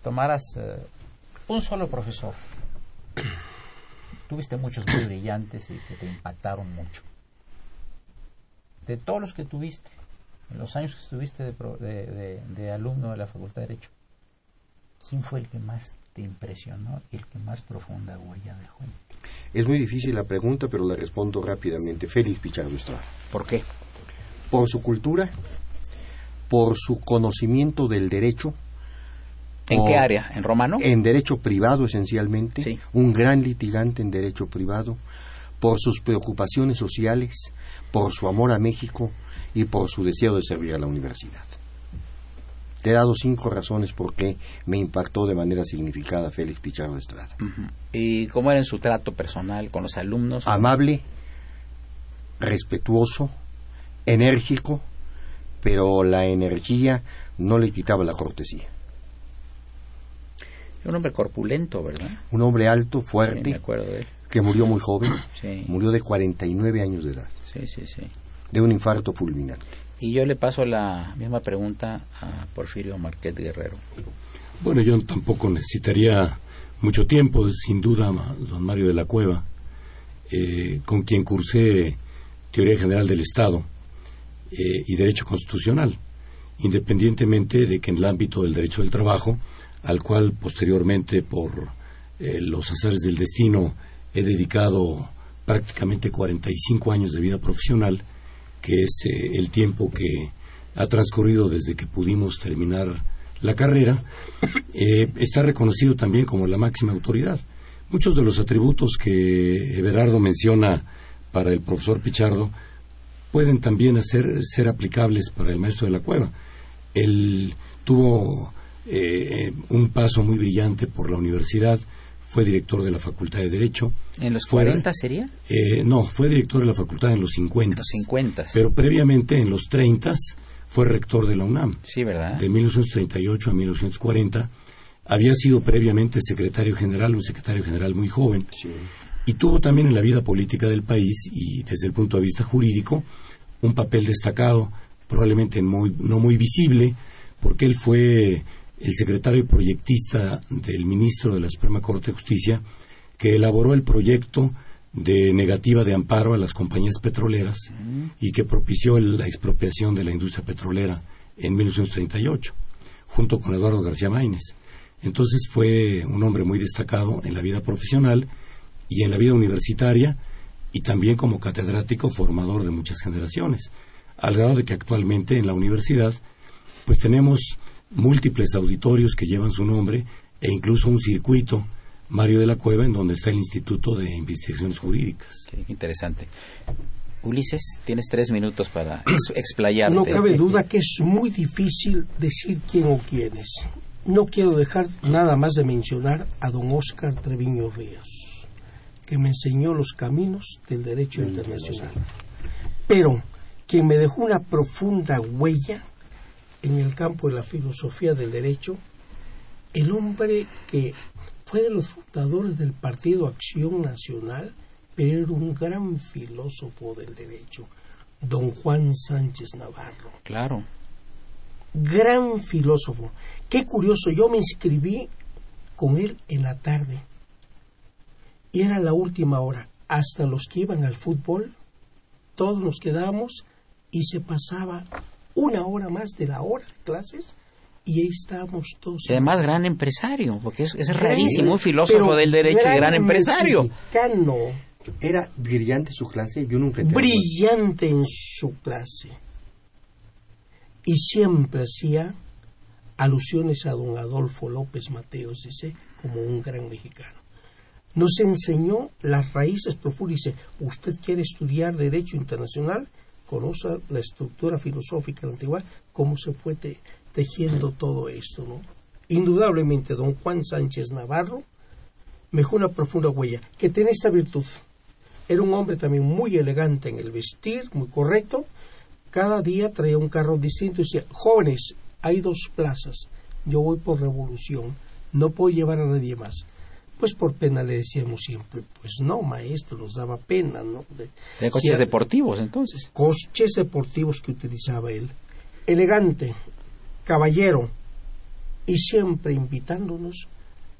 tomaras eh, un solo profesor, tuviste muchos muy brillantes y que te impactaron mucho. De todos los que tuviste, en los años que estuviste de, de alumno de la Facultad de Derecho, ¿quién fue el que más te impresionó y el que más profunda huella dejó? Es muy difícil la pregunta, pero la respondo rápidamente. Félix Pichardo Estrada. ¿Por qué? Por su cultura, por su conocimiento del derecho. ¿En qué área? ¿En romano? En derecho privado, esencialmente. Un gran litigante en derecho privado. Por sus preocupaciones sociales, por su amor a México y por su deseo de servir a la universidad. Te he dado cinco razones por qué me impactó de manera significada Félix Pichardo Estrada. ¿Y cómo era en su trato personal con los alumnos? Amable, respetuoso, enérgico, pero la energía no le quitaba la cortesía. Un hombre corpulento, ¿verdad? Un hombre alto, fuerte, acuerdo que murió muy joven, murió de 49 años de edad. Sí, sí, sí. De un infarto fulminante. Y yo le paso la misma pregunta a Porfirio Marquet Guerrero. Bueno, yo tampoco necesitaría mucho tiempo, sin duda, don Mario de la Cueva, eh, con quien cursé Teoría General del Estado eh, y Derecho Constitucional, independientemente de que en el ámbito del derecho del trabajo, al cual posteriormente por eh, los azares del destino he dedicado prácticamente 45 años de vida profesional, que es eh, el tiempo que ha transcurrido desde que pudimos terminar la carrera, eh, está reconocido también como la máxima autoridad. Muchos de los atributos que Everardo menciona para el profesor Pichardo pueden también ser aplicables para el maestro de la cueva. Él tuvo eh, un paso muy brillante por la universidad, fue director de la Facultad de Derecho. ¿En los 40 sería? Eh, no, fue director de la facultad en los 50. Los 50. Pero previamente en los 30 fue rector de la UNAM. Sí, ¿verdad? De 1938 a 1940. Había sido previamente secretario general, un secretario general muy joven. Sí. Y tuvo también en la vida política del país y desde el punto de vista jurídico un papel destacado, probablemente muy, no muy visible, porque él fue el secretario y proyectista del ministro de la Suprema Corte de Justicia, que elaboró el proyecto de negativa de amparo a las compañías petroleras y que propició la expropiación de la industria petrolera en 1938, junto con Eduardo García Maínez. Entonces fue un hombre muy destacado en la vida profesional y en la vida universitaria y también como catedrático formador de muchas generaciones, al grado de que actualmente en la universidad pues tenemos múltiples auditorios que llevan su nombre e incluso un circuito Mario de la Cueva en donde está el Instituto de Investigaciones Jurídicas. interesante. Ulises, tienes tres minutos para explayarte. No cabe duda que es muy difícil decir quién o quiénes. No quiero dejar nada más de mencionar a don Oscar Treviño Ríos, que me enseñó los caminos del derecho internacional. Pero quien me dejó una profunda huella en el campo de la filosofía del derecho, el hombre que fue de los fundadores del Partido Acción Nacional, pero era un gran filósofo del derecho, don Juan Sánchez Navarro. Claro. Gran filósofo. Qué curioso, yo me inscribí con él en la tarde. Y era la última hora. Hasta los que iban al fútbol, todos nos quedábamos y se pasaba una hora más de la hora de clases y ahí estábamos todos. Y además gran empresario, porque es, rarísimo, un filósofo del derecho y gran empresario. Era brillante su clase, yo nunca Brillante en su clase. y siempre hacía alusiones a don Adolfo López Mateos, dice, como un gran mexicano. Nos enseñó las raíces profundas. Dice, usted quiere estudiar Derecho Internacional, conoce la estructura filosófica de la antigüedad, cómo se fue tejiendo todo esto, ¿no? Indudablemente, don Juan Sánchez Navarro me dejó una profunda huella, que tiene esta virtud. Era un hombre también muy elegante en el vestir, muy correcto. Cada día traía un carro distinto y decía, jóvenes, hay dos plazas, yo voy por revolución, no puedo llevar a nadie más. Pues por pena le decíamos siempre, pues no, maestro, nos daba pena, ¿no? De, coches deportivos, entonces. Coches deportivos que utilizaba él. Elegante, caballero, y siempre invitándonos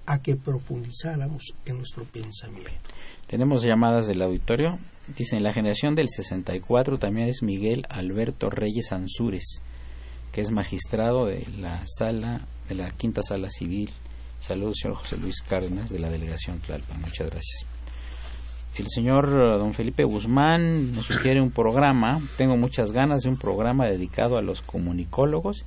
a que profundizáramos en nuestro pensamiento. Tenemos llamadas del auditorio. Dicen, la generación del 64 también es Miguel Alberto Reyes Ansúrez, que es magistrado de la sala, de la quinta sala civil Saludos, señor José Luis Cárdenas, de la delegación Tlalpan. Muchas gracias. El señor eh, don Felipe Guzmán nos sugiere un programa. Tengo muchas ganas de un programa dedicado a los comunicólogos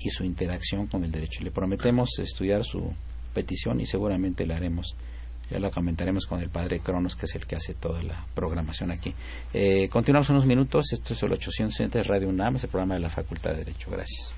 y su interacción con el derecho. Le prometemos estudiar su petición y seguramente la haremos. Ya la comentaremos con el padre Cronos, que es el que hace toda la programación aquí. Eh, continuamos unos minutos. Esto es el 860 Radio UNAM, es el programa de la Facultad de Derecho. Gracias.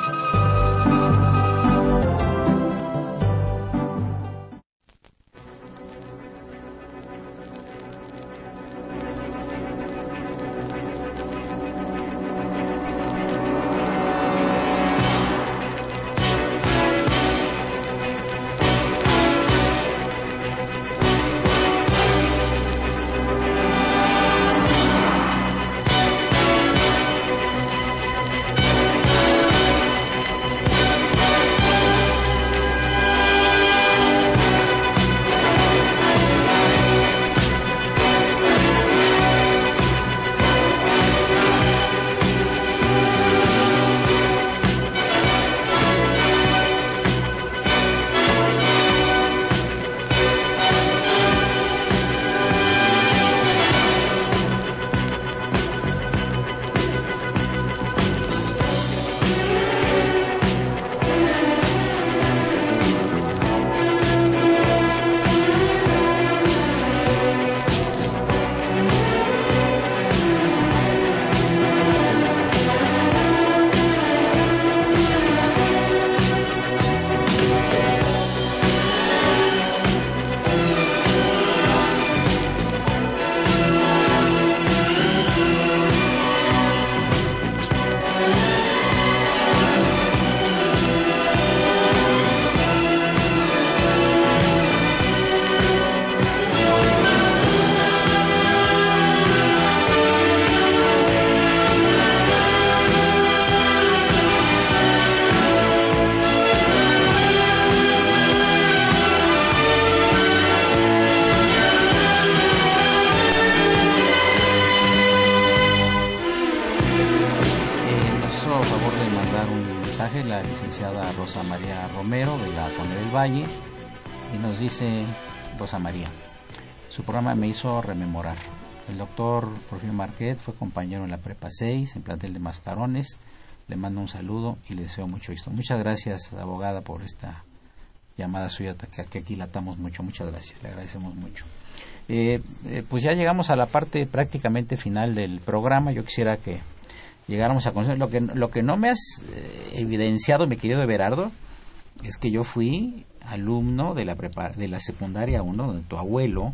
Rosa María Romero de la Conde del Valle y nos dice Rosa María, su programa me hizo rememorar. El doctor Porfirio Marquet fue compañero en la Prepa 6, en plantel de Mascarones. Le mando un saludo y le deseo mucho éxito. Muchas gracias, abogada, por esta llamada suya, que aquí latamos mucho. Muchas gracias, le agradecemos mucho. Eh, eh, pues ya llegamos a la parte prácticamente final del programa. Yo quisiera que llegáramos a conocer. Lo que, lo que no me has eh, evidenciado, mi querido Everardo, es que yo fui alumno de la, de la secundaria 1, donde tu abuelo,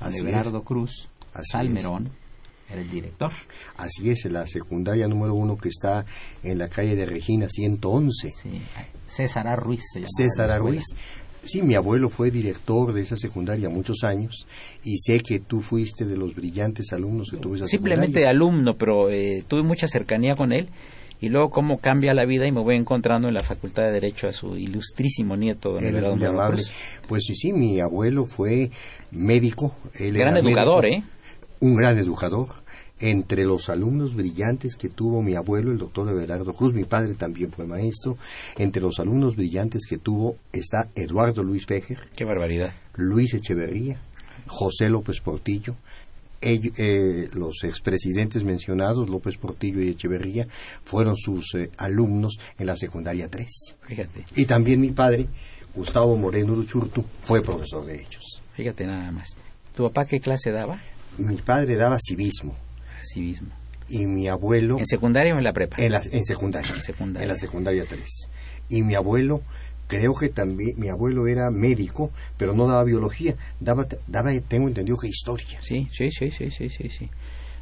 Everardo Cruz, Salmerón, era el director. Así es, la secundaria número 1 que está en la calle de Regina 111. Sí, César. Ruiz César A. Ruiz. Sí, mi abuelo fue director de esa secundaria muchos años y sé que tú fuiste de los brillantes alumnos que tuve esa Simplemente alumno, pero eh, tuve mucha cercanía con él y luego cómo cambia la vida y me voy encontrando en la Facultad de Derecho a su ilustrísimo nieto, don Everardo Pues sí, sí, mi abuelo fue médico. Él gran educador, ¿eh? Un gran educador. Entre los alumnos brillantes que tuvo mi abuelo, el doctor Everardo Cruz, mi padre también fue maestro, entre los alumnos brillantes que tuvo está Eduardo Luis Fejer. ¡Qué barbaridad! Luis Echeverría, José López Portillo, eh, los expresidentes mencionados, López Portillo y Echeverría, fueron sus eh, alumnos en la secundaria 3. Fíjate. Y también mi padre, Gustavo Moreno Uruchurtu, fue profesor de ellos. Fíjate nada más. ¿Tu papá qué clase daba? Mi padre daba civismo. Civismo. Y mi abuelo... ¿En secundaria o en la prepa? En, en secundaria. En secundaria. En la secundaria 3. Y mi abuelo creo que también mi abuelo era médico, pero no daba biología, daba, daba tengo entendido que historia. Sí, sí, sí, sí, sí, sí, sí.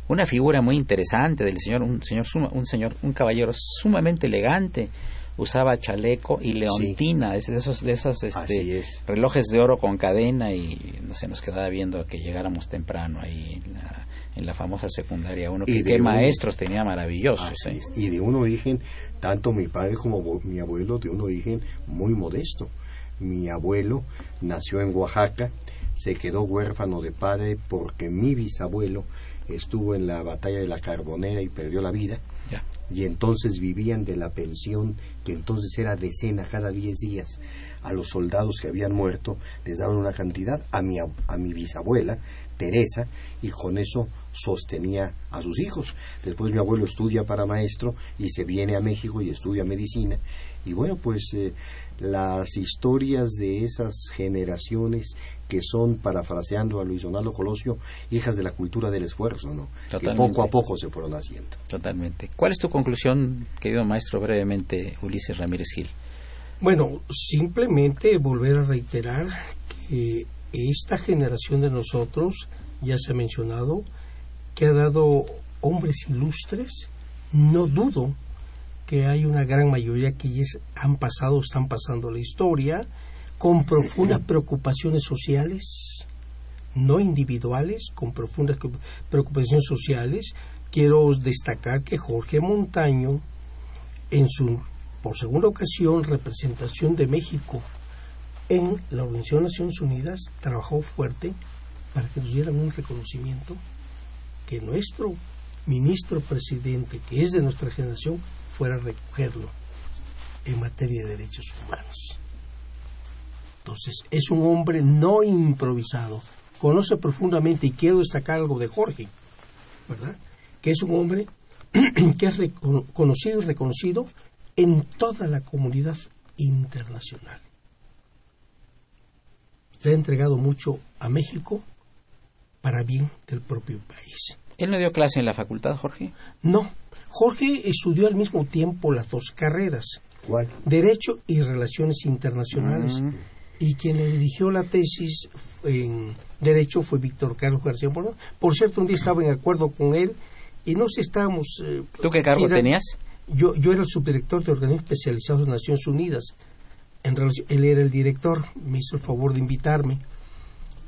Una figura muy interesante del señor, un señor, un señor, un caballero sumamente elegante. Usaba chaleco y leontina, es de esos, de esos este, relojes de oro con cadena y no se nos quedaba viendo que llegáramos temprano ahí en la, en la famosa secundaria uno que qué maestros tenía maravillosos ¿eh? y de un origen tanto mi padre como mi abuelo de un origen muy modesto. Mi abuelo nació en Oaxaca se quedó huérfano de padre porque mi bisabuelo estuvo en la batalla de la Carbonera y perdió la vida. Y entonces vivían de la pensión que entonces era decena cada diez días a los soldados que habían muerto les daban una cantidad a mi a mi bisabuela Teresa y con eso sostenía a sus hijos. Después mi abuelo estudia para maestro y se viene a México y estudia medicina. Y bueno, pues eh, las historias de esas generaciones que son, parafraseando a Luis Donaldo Colosio, hijas de la cultura del esfuerzo, ¿no? Que poco a poco se fueron haciendo. Totalmente. ¿Cuál es tu conclusión, querido maestro, brevemente, Ulises Ramírez Gil? Bueno, simplemente volver a reiterar que esta generación de nosotros, ya se ha mencionado, que ha dado hombres ilustres, no dudo que hay una gran mayoría que ya han pasado, están pasando la historia, con profundas preocupaciones sociales, no individuales, con profundas preocupaciones sociales. Quiero destacar que Jorge Montaño, en su, por segunda ocasión, representación de México en la Organización de Naciones Unidas trabajó fuerte para que nos dieran un reconocimiento que nuestro ministro presidente, que es de nuestra generación, fuera a recogerlo en materia de derechos humanos. Entonces, es un hombre no improvisado, conoce profundamente, y quiero destacar algo de Jorge, ¿verdad? Que es un hombre que es conocido y reconocido en toda la comunidad internacional le ha entregado mucho a México para bien del propio país. ¿Él no dio clase en la facultad, Jorge? No. Jorge estudió al mismo tiempo las dos carreras. ¿Cuál? Derecho y Relaciones Internacionales. Mm. Y quien le dirigió la tesis en Derecho fue Víctor Carlos García Moreno. Por cierto, un día estaba en acuerdo con él y no sé, estábamos... Eh, ¿Tú qué cargo tenías? Yo, yo era el subdirector de organismos especializados de Naciones Unidas en relación, él era el director, me hizo el favor de invitarme.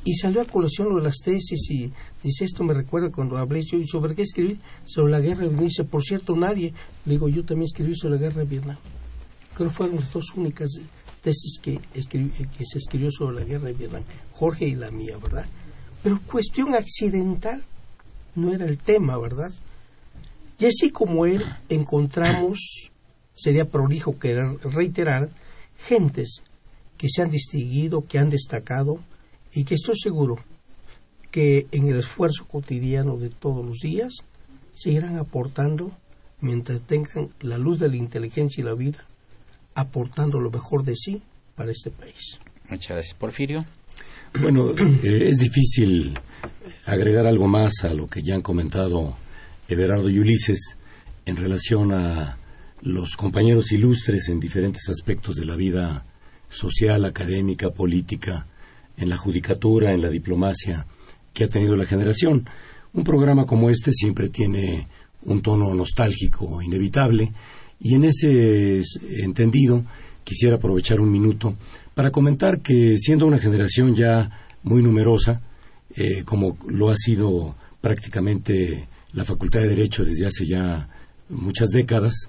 Y salió a colación lo de las tesis y dice, esto me recuerda cuando hablé yo, ¿sobre qué escribí? Sobre la guerra de Vietnam. Dice, por cierto, nadie. Le digo, yo también escribí sobre la guerra de Vietnam. Creo que fueron las dos únicas tesis que, escribí, que se escribió sobre la guerra de Vietnam. Jorge y la mía, ¿verdad? Pero cuestión accidental no era el tema, ¿verdad? Y así como él encontramos, sería prolijo que reiterar, gentes que se han distinguido, que han destacado y que estoy seguro que en el esfuerzo cotidiano de todos los días seguirán aportando mientras tengan la luz de la inteligencia y la vida, aportando lo mejor de sí para este país. Muchas gracias. Porfirio. Bueno, eh, es difícil agregar algo más a lo que ya han comentado Everardo y Ulises en relación a los compañeros ilustres en diferentes aspectos de la vida social, académica, política, en la judicatura, en la diplomacia que ha tenido la generación. Un programa como este siempre tiene un tono nostálgico inevitable y en ese entendido quisiera aprovechar un minuto para comentar que siendo una generación ya muy numerosa, eh, como lo ha sido prácticamente la Facultad de Derecho desde hace ya muchas décadas,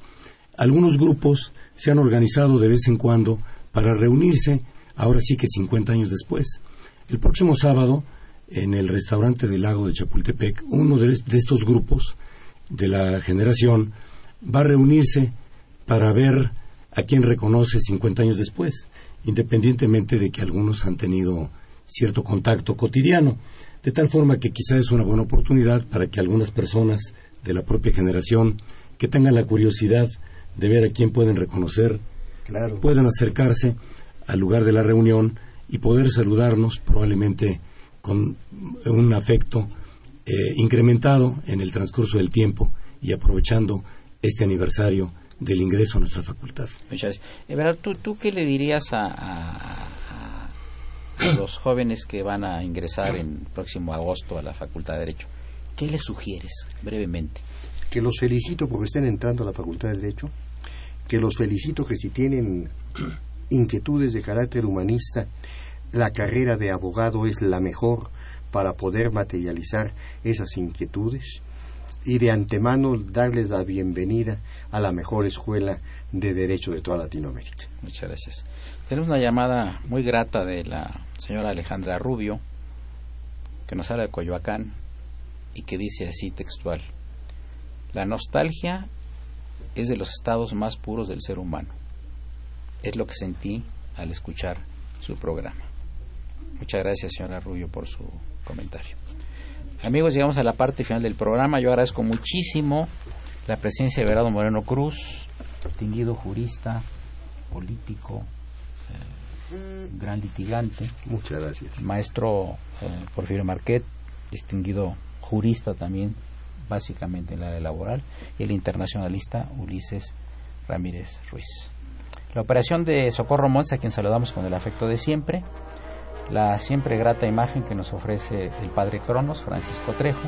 algunos grupos se han organizado de vez en cuando para reunirse, ahora sí que 50 años después. El próximo sábado, en el restaurante del lago de Chapultepec, uno de, estos grupos de la generación va a reunirse para ver a quién reconoce 50 años después, independientemente de que algunos han tenido cierto contacto cotidiano, de tal forma que quizá es una buena oportunidad para que algunas personas de la propia generación que tengan la curiosidad de ver a quién pueden reconocer, puedan acercarse al lugar de la reunión y poder saludarnos probablemente con un afecto eh, incrementado en el transcurso del tiempo y aprovechando este aniversario del ingreso a nuestra facultad. Muchas gracias. ¿tú, ¿tú, qué le dirías a, los jóvenes que van a ingresar en próximo agosto a la Facultad de Derecho? ¿Qué les sugieres brevemente? Que los felicito porque estén entrando a la Facultad de Derecho, que los felicito que si tienen inquietudes de carácter humanista, la carrera de abogado es la mejor para poder materializar esas inquietudes y de antemano darles la bienvenida a la mejor escuela de derecho de toda Latinoamérica. Muchas gracias. Tenemos una llamada muy grata de la señora Alejandra Rubio, que nos habla de Coyoacán y que dice así textual, la nostalgia es de los estados más puros del ser humano. Es lo que sentí al escuchar su programa. Muchas gracias, señora Rubio, por su comentario. Amigos, llegamos a la parte final del programa. Yo agradezco muchísimo la presencia de Verado Moreno Cruz, distinguido jurista, político, eh, gran litigante. Muchas gracias. Maestro eh, Porfirio Marquet, distinguido jurista también, básicamente en la área laboral, y el internacionalista Ulises Ramírez Ruiz. La operación de Socorro Monza, a quien saludamos con el afecto de siempre, la siempre grata imagen que nos ofrece el padre Cronos, Francisco Trejo,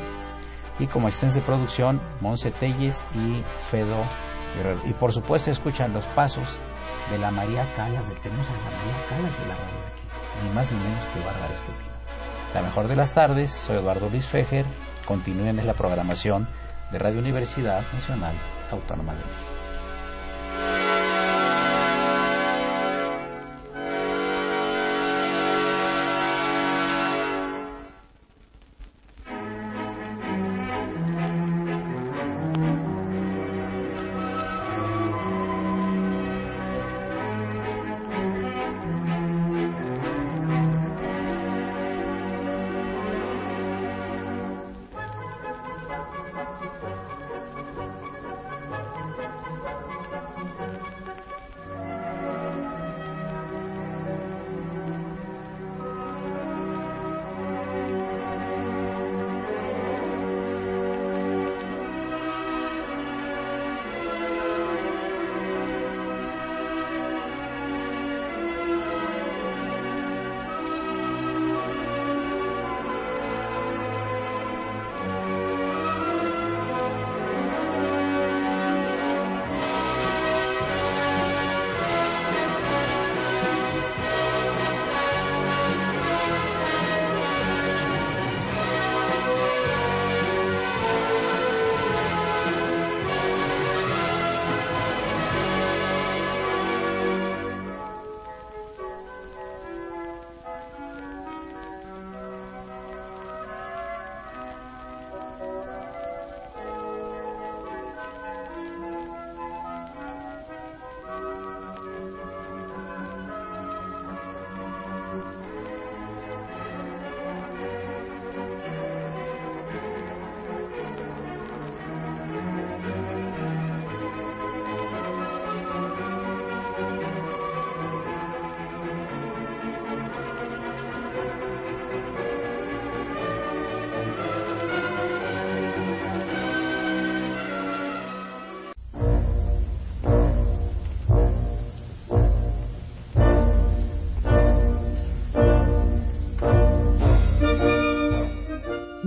y como extensa de producción, Monse Telles y Fedo Guerrero. Y por supuesto escuchan los pasos de la María Calas, del tenemos a la María Calas de la radio aquí, ni más ni menos que Bárbara Estupino. La mejor de las tardes, soy Eduardo Luis Fejer, continúen en la programación de Radio Universidad Nacional Autónoma de México.